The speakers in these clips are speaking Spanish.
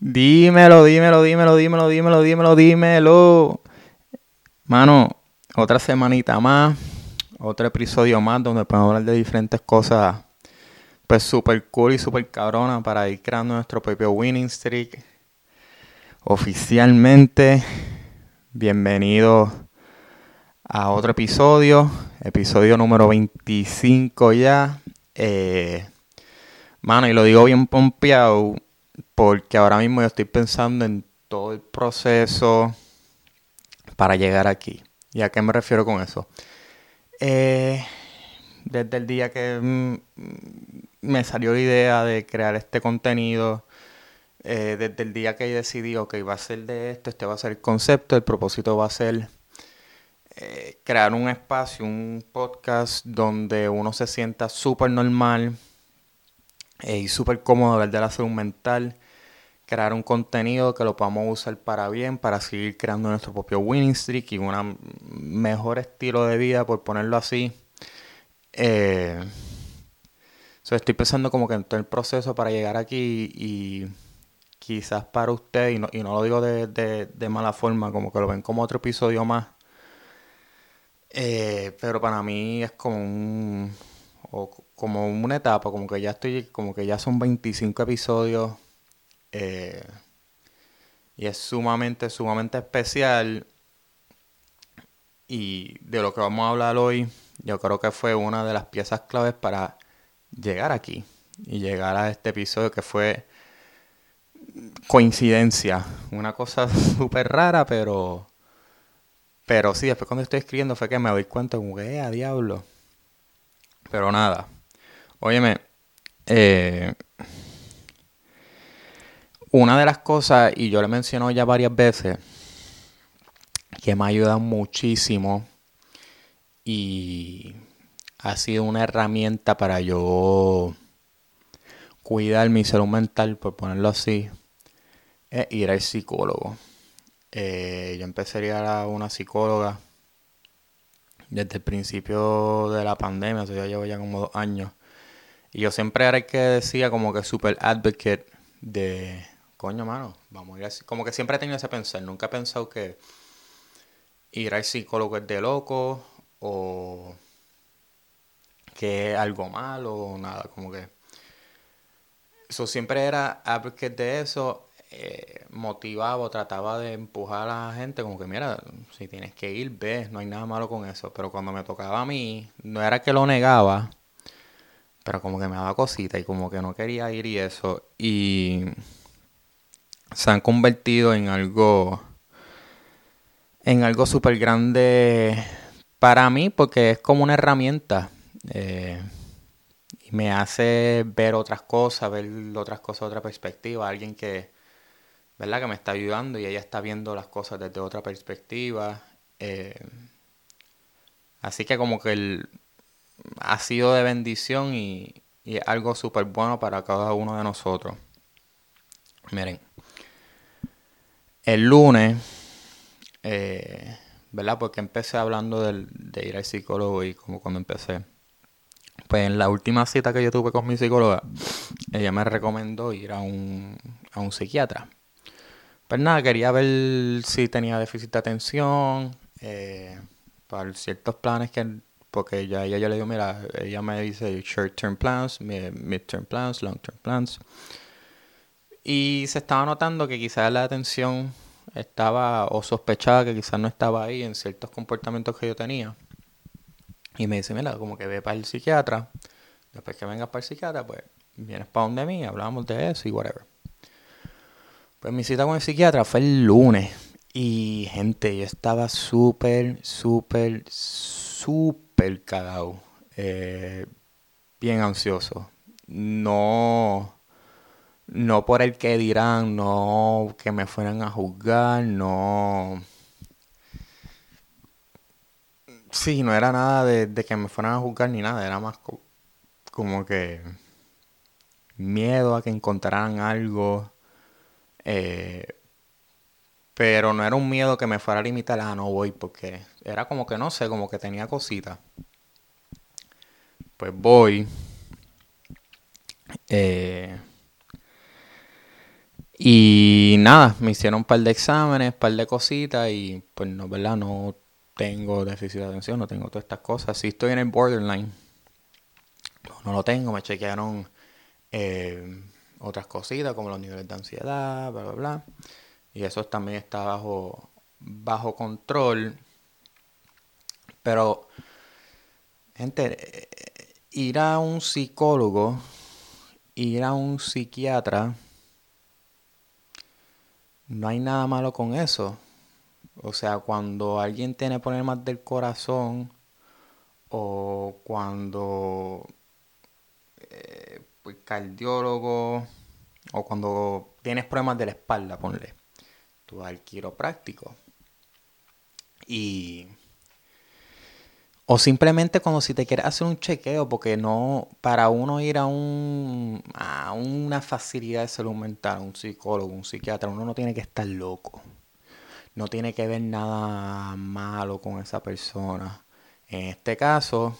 Dímelo, dímelo, dímelo, dímelo, dímelo, dímelo, dímelo. Mano, otra semanita más, otro episodio más donde podemos hablar de diferentes cosas, pues super cool y super cabrona para ir creando nuestro propio winning streak. Oficialmente, bienvenido a otro episodio, episodio número 25 ya. Eh, mano, y lo digo bien pompeado porque ahora mismo yo estoy pensando en todo el proceso para llegar aquí. ¿Y a qué me refiero con eso? Eh, desde el día que mm, me salió la idea de crear este contenido, eh, desde el día que decidí, ok, va a ser de esto, este va a ser el concepto, el propósito va a ser eh, crear un espacio, un podcast donde uno se sienta súper normal y súper cómodo hablar de la salud mental crear un contenido que lo podamos usar para bien, para seguir creando nuestro propio winning streak y un mejor estilo de vida, por ponerlo así. Eh, estoy pensando como que en todo el proceso para llegar aquí y quizás para usted, y no, y no lo digo de, mala forma, como que lo ven como otro episodio más. Eh, pero para mí es como un, como una etapa, como que ya estoy, como que ya son 25 episodios eh, y es sumamente, sumamente especial. Y de lo que vamos a hablar hoy, yo creo que fue una de las piezas claves para llegar aquí y llegar a este episodio que fue coincidencia. Una cosa súper rara, pero. Pero sí, después cuando estoy escribiendo fue que me doy cuenta, como eh, a diablo. Pero nada. Óyeme, eh, una de las cosas, y yo le menciono ya varias veces, que me ha ayudado muchísimo y ha sido una herramienta para yo cuidar mi salud mental, por ponerlo así, es ir al psicólogo. Eh, yo empecé a ir a una psicóloga desde el principio de la pandemia, o sea, yo llevo ya como dos años. Y yo siempre era el que decía como que super advocate de, coño, mano, vamos a ir así. Como que siempre he tenido ese pensar, nunca he pensado que ir al psicólogo es de loco o que es algo malo o nada, como que... Eso siempre era advocate de eso, eh, motivaba o trataba de empujar a la gente como que mira, si tienes que ir, ves, no hay nada malo con eso. Pero cuando me tocaba a mí, no era que lo negaba, pero como que me daba cosita y como que no quería ir y eso. Y se han convertido en algo en algo súper grande para mí porque es como una herramienta eh, y me hace ver otras cosas, ver otras cosas otra perspectiva, alguien que, ¿verdad? que me está ayudando y ella está viendo las cosas desde otra perspectiva. Eh, así que como que el, ha sido de bendición y, y algo súper bueno para cada uno de nosotros. Miren, el lunes, eh, ¿verdad? Porque empecé hablando de ir al psicólogo y como cuando empecé. Pues en la última cita que yo tuve con mi psicóloga, ella me recomendó ir a un, a un psiquiatra. Pues nada, quería ver si tenía déficit de atención, eh, para ciertos planes que, porque ya ella, yo le digo, mira, ella me dice short term plans, mid term plans, long term plans. Y se estaba notando que quizás la atención estaba o sospechaba que quizás no estaba ahí en ciertos comportamientos que yo tenía. Y me dice, mira, como que ve para el psiquiatra. Después que vengas para el psiquiatra, pues vienes para donde mí, hablamos de eso y whatever. Pues mi cita con el psiquiatra fue el lunes. Y gente, yo estaba súper, súper, súper cagado. Eh, bien ansioso. No no por el que dirán, no que me fueran a juzgar, no... Sí, no era nada de, que me fueran a juzgar ni nada, era más como que miedo a que encontraran algo. Eh, pero no era un miedo que me fuera a limitar, a ah, no voy, porque era como que no sé, como que tenía cositas. Pues voy. Eh, Y nada, me hicieron un par de exámenes, un par de cositas y pues no, ¿verdad? No tengo déficit de atención, no tengo todas estas cosas. Sí estoy en el borderline. No, lo tengo, me chequearon eh, otras cositas como los niveles de ansiedad, bla, bla, bla. Y eso también está bajo, bajo control. Pero, gente, ir a un psicólogo, ir a un psiquiatra, no hay nada malo con eso. O sea, cuando alguien tiene problemas del corazón o cuando eh, pues, cardiólogo o cuando tienes problemas de la espalda, ponle, tú vas al quiropráctico. Y o simplemente cuando si te quieres hacer un chequeo, porque no, para uno ir a un a una facilidad de salud mental, un psicólogo, un psiquiatra, uno no tiene que estar loco. No tiene que ver nada malo con esa persona. En este caso,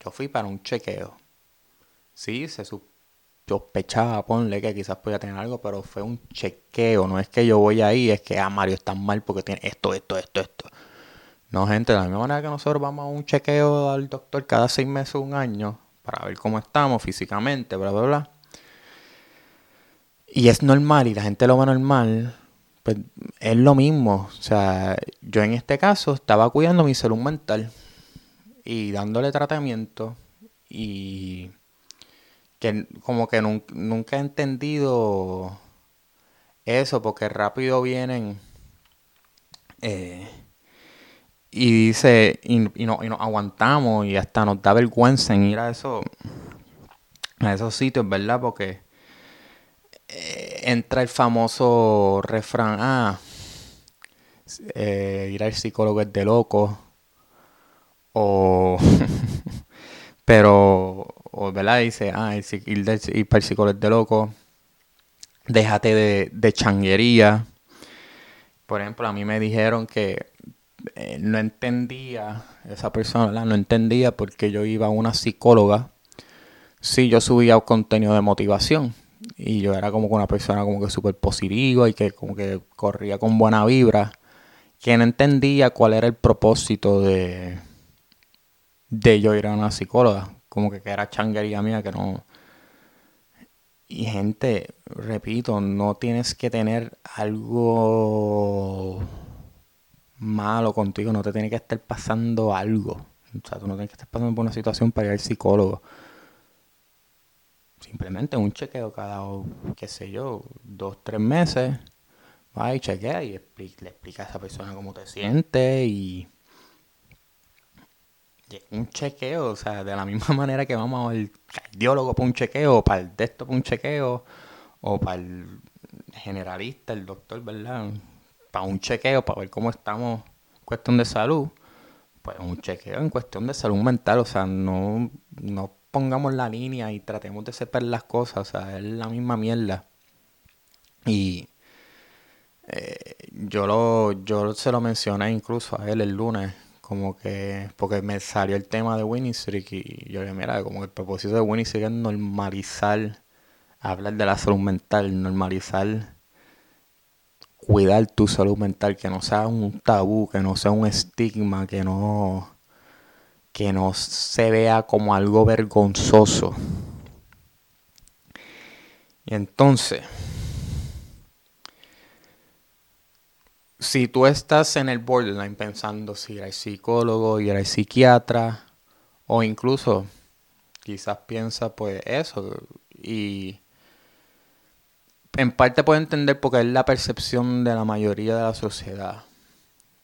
yo fui para un chequeo. Sí, se sospechaba, ponle que quizás podía tener algo, pero fue un chequeo. No es que yo voy ahí, es que, ah, Mario está mal porque tiene esto, esto, esto, esto. No, gente, de la misma manera que nosotros vamos a un chequeo al doctor cada seis meses un año para ver cómo estamos físicamente, bla, bla, bla. Y es normal y la gente lo ve normal, pues es lo mismo. O sea, yo en este caso estaba cuidando mi salud mental y dándole tratamiento y que como que nunca he entendido eso porque rápido vienen... Eh, y dice, y, no, y nos aguantamos y hasta nos da vergüenza en ir a, eso, a esos sitios, ¿verdad? Porque eh, entra el famoso refrán, ah, eh, ir al psicólogo es de loco, o, pero, o, ¿verdad? Dice, ah, ir, para el psicólogo es de loco, déjate de, de changuería. Por ejemplo, a mí me dijeron que eh, no entendía, esa persona no entendía porque yo iba a una psicóloga. Sí, yo subía contenido de motivación. Y yo era como una persona como que súper positiva y que como que corría con buena vibra, que no entendía cuál era el propósito de, de yo ir a una psicóloga, como que, que era changuería mía, que no... Y gente, repito, no tienes que tener algo malo contigo, no te tiene que estar pasando algo. O sea, tú no tienes que estar pasando por una situación para ir al psicólogo. Simplemente un chequeo cada, qué sé yo, dos, tres meses. Va y chequea y le explica a esa persona cómo te sientes y... Un chequeo, o sea, de la misma manera que vamos al cardiólogo para un chequeo, para el texto para un chequeo, o para el generalista, el doctor, ¿verdad? Para un chequeo, para ver cómo estamos en cuestión de salud, pues un chequeo en cuestión de salud mental, o sea, no, no pongamos la línea y tratemos de separar las cosas, o sea, es la misma mierda. Y eh, yo, lo, yo se lo mencioné incluso a él el lunes, como que, porque me salió el tema de Winnie Streak y yo le mira, como el propósito de Winnie Streak es normalizar, hablar de la salud mental, normalizar cuidar tu salud mental, que no sea un tabú, que no sea un estigma, que no, que no se vea como algo vergonzoso. Y entonces, si tú estás en el borderline pensando si ir al psicólogo, ir al psiquiatra, o incluso quizás piensa pues eso, y en parte puedo entender porque es la percepción de la mayoría de la sociedad.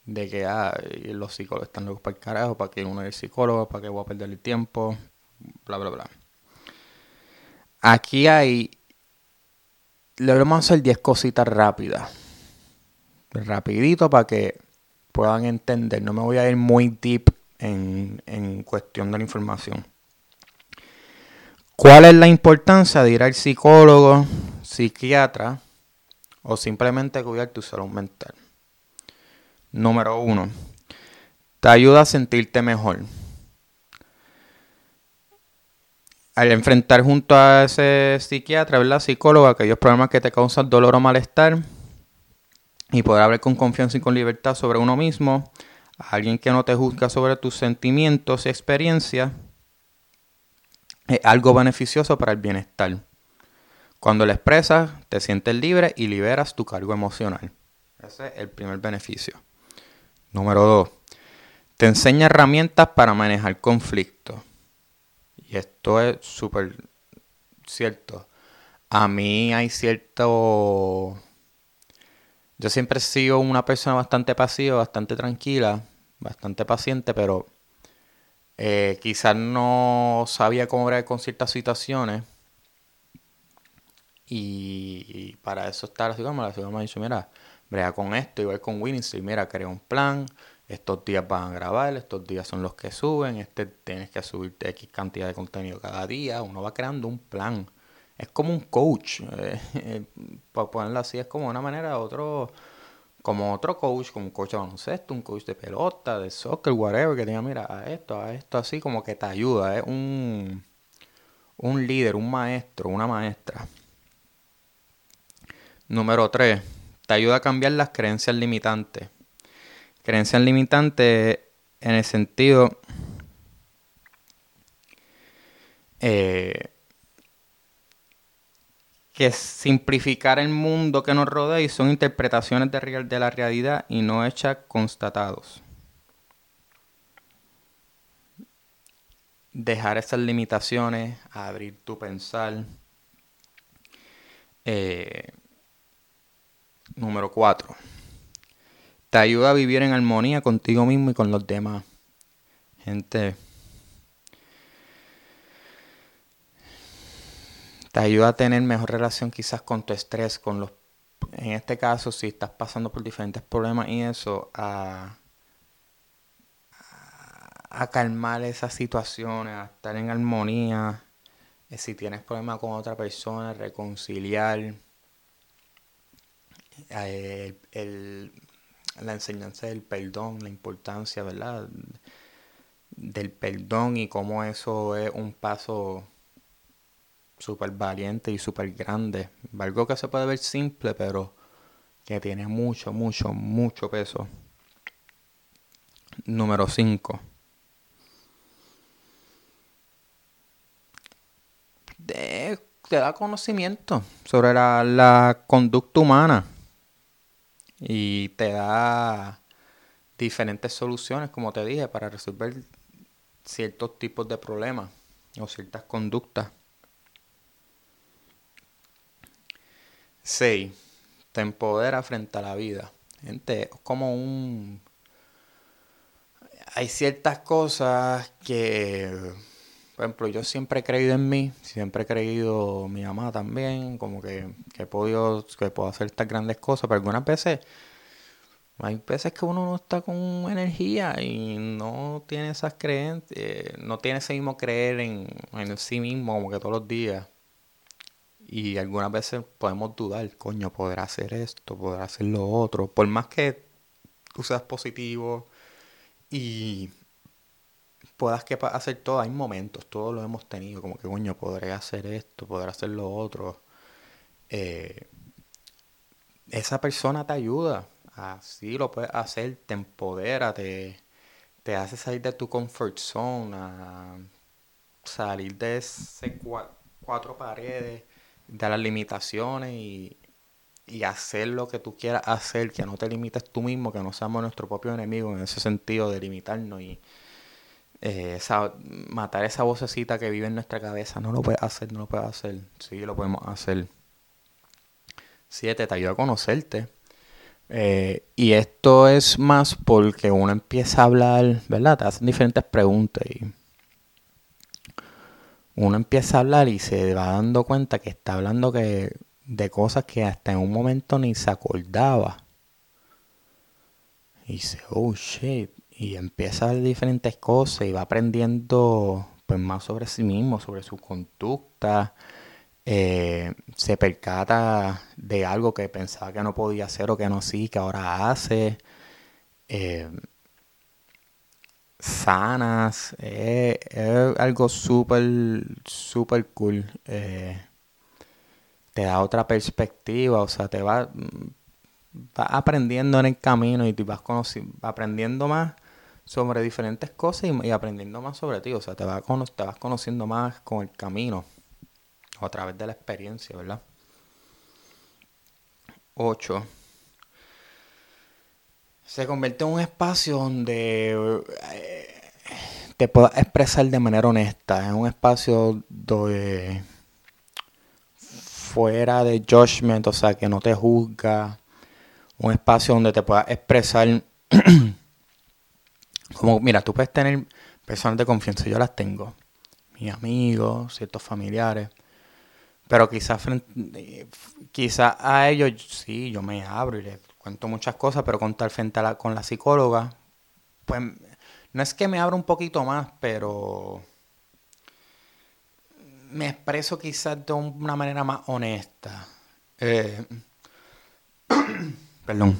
De que ah, los psicólogos están locos para el carajo, para que uno es psicólogo, para que voy a perder el tiempo, bla, bla, bla. Aquí hay. Le vamos a hacer 10 cositas rápidas. Rapidito para que puedan entender. No me voy a ir muy deep en, en cuestión de la información. ¿Cuál es la importancia de ir al psicólogo? Psiquiatra o simplemente cuidar tu salud mental. Número uno, te ayuda a sentirte mejor. al enfrentar junto a ese psiquiatra, ¿verdad? Psicólogo, aquellos problemas que te causan dolor o malestar y poder hablar con confianza y con libertad sobre uno mismo, a alguien que no te juzga sobre tus sentimientos y experiencias, es algo beneficioso para el bienestar. Cuando lo expresas, te sientes libre y liberas tu cargo emocional. Ese es el primer beneficio. Número dos, te enseña herramientas para manejar conflictos. Y esto es súper cierto. A mí hay cierto... Yo siempre he sido una persona bastante pasiva, bastante tranquila, bastante paciente, pero eh, quizás no sabía cómo bregar con ciertas situaciones. Y, para eso está la ciudad, la ciudad me dicho, mira, brega con esto, igual con Winning, mira, crea un plan, estos días van a grabar, estos días son los que suben, este tienes que subirte X cantidad de contenido cada día, uno va creando un plan. Es como un coach, eh, para ponerlo así, es como una manera, otro, como otro coach, como un coach de baloncesto, un coach de pelota, de soccer, whatever, que diga, mira, a esto, a esto, así, como que te ayuda, es un, un líder, un maestro, una maestra. Número 3. Te ayuda a cambiar las creencias limitantes. Creencias limitantes en el sentido eh, que simplificar el mundo que nos rodea y son interpretaciones de, la realidad y no hechas constatados. Dejar esas limitaciones, abrir tu pensar. Eh, número 4 te ayuda a vivir en armonía contigo mismo y con los demás. Gente, te ayuda a tener mejor relación quizás con tu estrés, con los en este caso si estás pasando por diferentes problemas y eso a, a calmar esas situaciones, a estar en armonía, eh, si tienes problemas con otra persona, reconciliar eh, la enseñanza del perdón, la importancia, ¿verdad? Del perdón y cómo eso es un paso súper valiente y súper grande. Algo que se puede ver simple, pero que tiene mucho, mucho, mucho peso. Número 5. Te da conocimiento sobre la conducta humana y te da diferentes soluciones, como te dije, para resolver ciertos tipos de problemas o ciertas conductas. 6. Te empodera frente a la vida. Gente, como un... Hay ciertas cosas que, por ejemplo, yo siempre he creído en mí, siempre he creído mi mamá también, como que, que, he podido, que puedo hacer estas grandes cosas, pero algunas veces hay veces que uno no está con energía y no tiene esas creencias, eh, no tiene ese mismo creer en, en sí mismo como que todos los días. Y algunas veces podemos dudar, coño, podrá hacer esto, podrá hacer lo otro. Por más que tú seas positivo y puedas que hacer todo, hay momentos, todos lo hemos tenido, como que, coño, podré hacer esto, podré hacer lo otro. Eh, esa persona te ayuda Así lo puedes hacer, te empodera, te, hace salir de tu comfort zone, salir de ese cuatro paredes, de las limitaciones y, hacer lo que tú quieras hacer, que no te limites tú mismo, que no seamos nuestro propio enemigo en ese sentido de limitarnos y eh, matar esa vocecita que vive en nuestra cabeza. No lo puedes hacer, no lo puedes hacer. Sí, lo podemos hacer. Siete, te ayuda a conocerte eh, y esto es más porque uno empieza a hablar, ¿verdad? Te hacen diferentes preguntas y uno empieza a hablar y se va dando cuenta que está hablando que, de cosas que hasta en un momento ni se acordaba. Y dice, oh shit. Y empieza a ver diferentes cosas y va aprendiendo pues más sobre sí mismo, sobre su conducta, eh, se percata de algo que pensaba que no podía hacer o que no sí, que ahora hace. Eh, sanas. es algo súper, súper cool. Eh, te da otra perspectiva, o sea, te va, vas aprendiendo en el camino y te vas aprendiendo más sobre diferentes cosas y, aprendiendo más sobre ti, o sea, te, vas te vas conociendo más con el camino o a través de la experiencia, ¿verdad? 8. Se convierte en un espacio donde eh, te puedas expresar de manera honesta, en un espacio donde fuera de judgment, o sea, que no te juzga, un espacio donde te puedas expresar como, mira, tú puedes tener personas de confianza, yo las tengo, mis amigos, ciertos familiares, pero quizás quizás a ellos sí, yo me abro y les cuento muchas cosas, pero contar frente a la, con la psicóloga, pues no es que me abra un poquito más, pero me expreso quizás de una manera más honesta. Eh, perdón.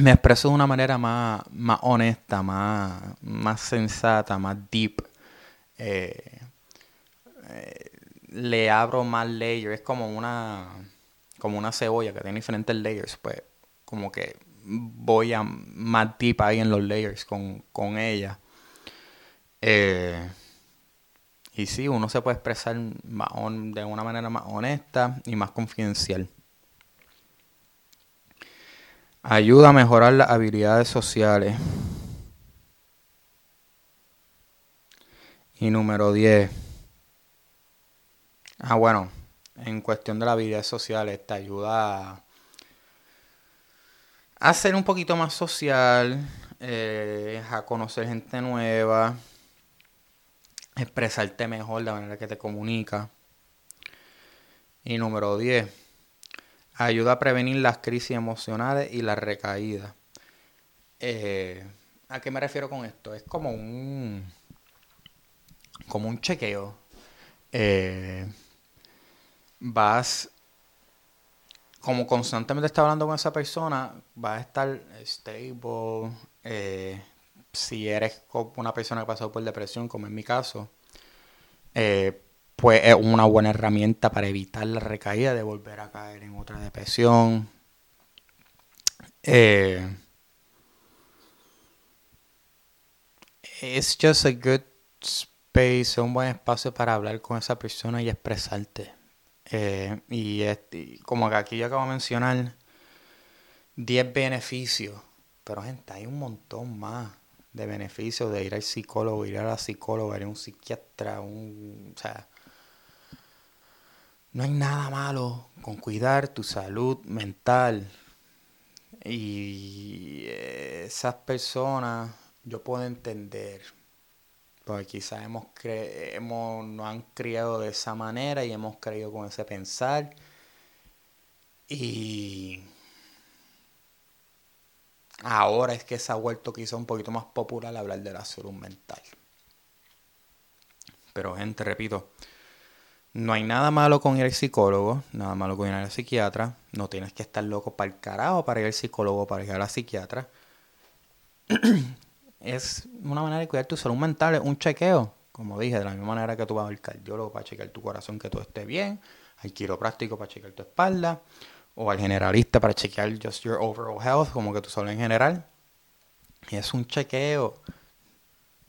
Me expreso de una manera más, más honesta, más, más sensata, más deep. Eh, eh, le abro más layers. Es como una, como una cebolla que tiene diferentes layers. Pues como que voy a más deep ahí en los layers con, con ella. Eh, y sí, uno se puede expresar de una manera más honesta y más confidencial. Ayuda a mejorar las habilidades sociales. Y número 10. Ah, bueno, en cuestión de las habilidades sociales, te ayuda a, ser un poquito más social, eh, a conocer gente nueva, expresarte mejor de la manera que te comunica. Y número 10, ayuda a prevenir las crisis emocionales y las recaídas. Eh, ¿A qué me refiero con esto? Es como un, como un chequeo. Eh, vas, como constantemente estás hablando con esa persona, vas a estar stable, eh, si eres una persona que pasado por depresión, como en mi caso, pues es una buena herramienta para evitar la recaída de volver a caer en otra depresión. Eh, just a good space, un buen espacio para hablar con esa persona y expresarte. Eh, y, como que aquí yo acabo de mencionar 10 beneficios, pero gente, hay un montón más de beneficios de ir al psicólogo, ir a la psicóloga, ir a un psiquiatra, un, o sea, no hay nada malo con cuidar tu salud mental. Y esas personas yo puedo entender, porque quizás hemos, cre hemos nos han criado de esa manera y hemos creído con ese pensar. Y Ahora es que se ha vuelto quizá un poquito más popular hablar de la salud mental. Pero gente, repito, no hay nada malo con ir al psicólogo, nada malo con ir al psiquiatra. No tienes que estar loco para el carajo para ir al psicólogo, para ir a la psiquiatra. es una manera de cuidar tu salud mental, es un chequeo. Como dije, de la misma manera que tú vas al cardiólogo para chequear tu corazón, que todo esté bien, al quiropráctico para chequear tu espalda, o al generalista para chequear just your overall health, como que tu salud en general. Es un chequeo.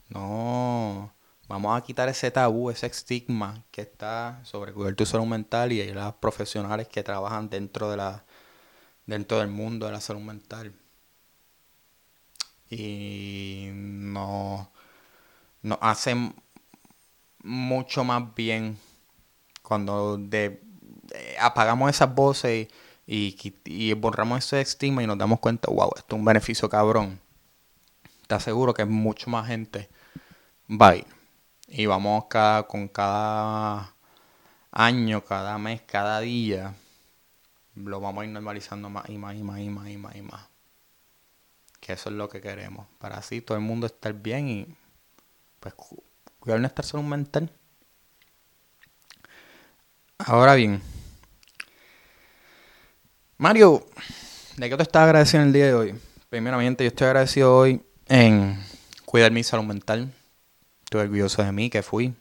No, vamos a quitar ese tabú, ese estigma que está sobre cuidar tu salud mental y las profesionales que trabajan dentro de la dentro del mundo de la salud mental. Y no nos hacen mucho más bien cuando de, apagamos esas voces y y, borramos ese estigma y nos damos cuenta, wow, esto es un beneficio cabrón, te aseguro que mucho más gente va a ir. Y vamos cada, con cada año, cada mes, cada día, lo vamos a ir normalizando más y más y más y más y más y más. Que eso es lo que queremos. Para así todo el mundo estar bien y pues cuidar nuestra salud mental. Ahora bien, Mario, ¿de qué te estás agradeciendo el día de hoy? Primeramente, yo estoy agradecido hoy en cuidar mi salud mental. Estoy orgulloso de mí, que fui.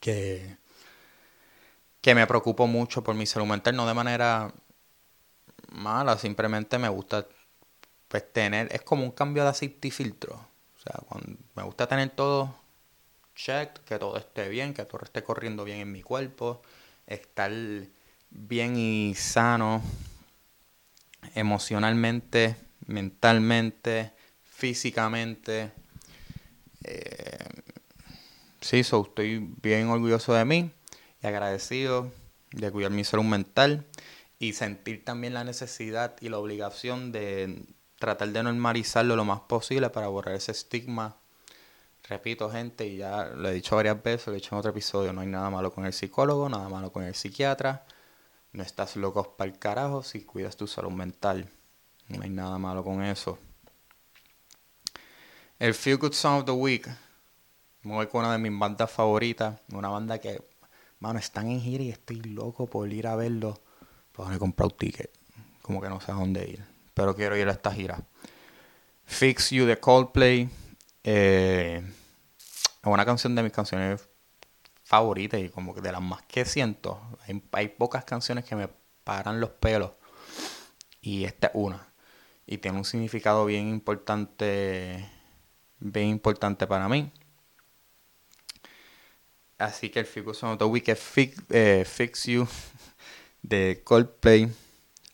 Que, que me preocupo mucho por mi salud mental, no de manera mala, simplemente me gusta pues tener, es como un cambio de aceite y filtro. O sea, cuando, me gusta tener todo checked, que todo esté bien, que todo esté corriendo bien en mi cuerpo, estar bien y sano emocionalmente, mentalmente, físicamente. Eh, sí, estoy bien orgulloso de mí y agradecido de cuidar mi salud mental y sentir también la necesidad y la obligación de tratar de normalizarlo lo más posible para borrar ese estigma. Repito, gente, y ya lo he dicho varias veces, lo he dicho en otro episodio, no hay nada malo con el psicólogo, nada malo con el psiquiatra. No estás loco para el carajo si cuidas tu salud mental. No hay nada malo con eso. El Feel Good Song of the Week. Me voy con una de mis bandas favoritas. Una banda que, mano, están en gira y estoy loco por ir a verlo. Pues he comprado un ticket. Como que no sé a dónde ir. Pero quiero ir a esta gira. Fix You de Coldplay. Eh, es una canción de mis canciones favoritas y como que de las más que siento. Hay pocas canciones que me paran los pelos. Y esta es una. Y tiene un significado bien importante. Bien importante para mí. Así que el of the Week Fix, eh, Fix You de Coldplay.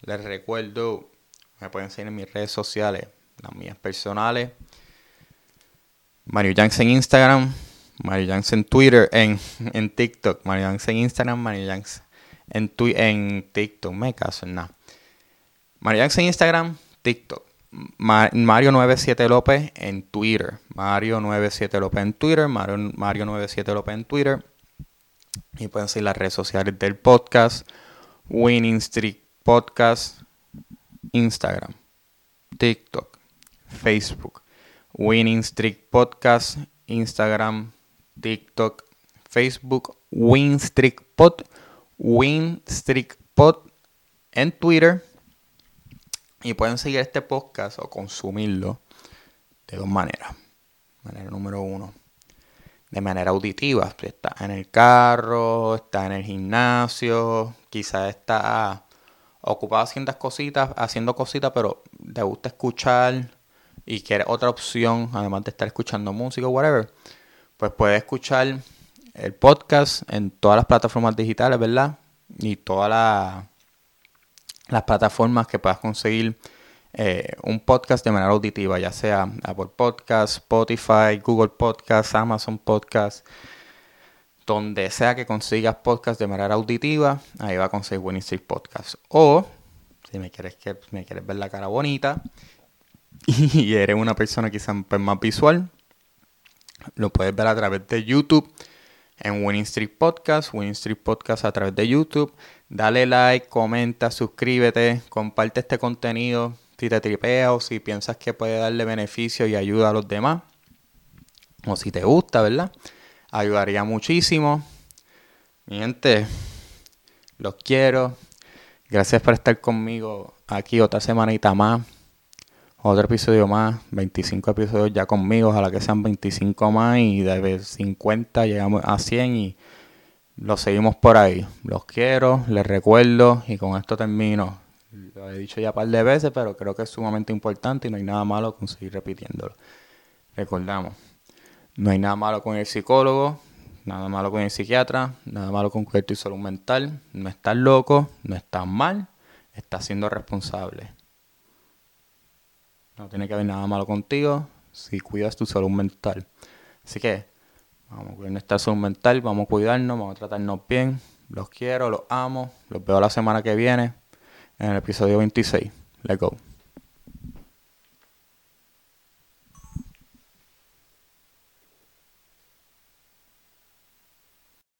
Les recuerdo, me pueden seguir en mis redes sociales, las mías personales. Mario Janks en Instagram, Mario Janks en Twitter, en, en TikTok, Mario Janks en Instagram, Mario Janks en, en TikTok, me caso en nada. Mario Janks en Instagram, TikTok. Mario97 López en Twitter. Mario97 López en Twitter. Mario, Mario97 López en Twitter. Y pueden seguir las redes sociales del podcast. Winning Streak Podcast. Instagram. TikTok. Facebook. Winning Streak Podcast. Instagram. TikTok. Facebook. Win Streak Pod. Win Streak Pod en Twitter y pueden seguir este podcast o consumirlo de dos maneras. Manera número uno, de manera auditiva. Está en el carro, está en el gimnasio, quizás está ocupado haciendo cositas, haciendo cositas, pero te gusta escuchar y quiere otra opción, además de estar escuchando música o whatever, pues puedes escuchar el podcast en todas las plataformas digitales, ¿verdad? Y todas las las plataformas que puedas conseguir eh, un podcast de manera auditiva, ya sea Apple Podcast, Spotify, Google Podcast, Amazon Podcast, donde sea que consigas podcast de manera auditiva, ahí va a conseguir Winning Street Podcast. O si me quieres que me quieres ver la cara bonita y eres una persona quizás pues, más visual, lo puedes ver a través de YouTube en Winning Street Podcast, Winning Street Podcast a través de YouTube. Dale like, comenta, suscríbete, comparte este contenido si te tripea o si piensas que puede darle beneficio y ayuda a los demás. O si te gusta, ¿verdad? Ayudaría muchísimo. Mi gente, los quiero. Gracias por estar conmigo aquí otra semanita más otro episodio más, 25 episodios ya conmigo, ojalá que sean 25 más y de 50 llegamos a 100 y lo seguimos por ahí. Los quiero, les recuerdo y con esto termino. Lo he dicho ya un par de veces, pero creo que es sumamente importante y no hay nada malo con seguir repitiéndolo. Recordamos, no hay nada malo con el psicólogo, nada malo con el psiquiatra, nada malo con cuidar tu salud mental. No estás loco, no estás mal, estás siendo responsable. No tiene que haber nada malo contigo si cuidas tu salud mental. Así que vamos a cuidar nuestra salud mental, vamos a cuidarnos, vamos a tratarnos bien. Los quiero, los amo. Los veo la semana que viene en el episodio 26. Let's go.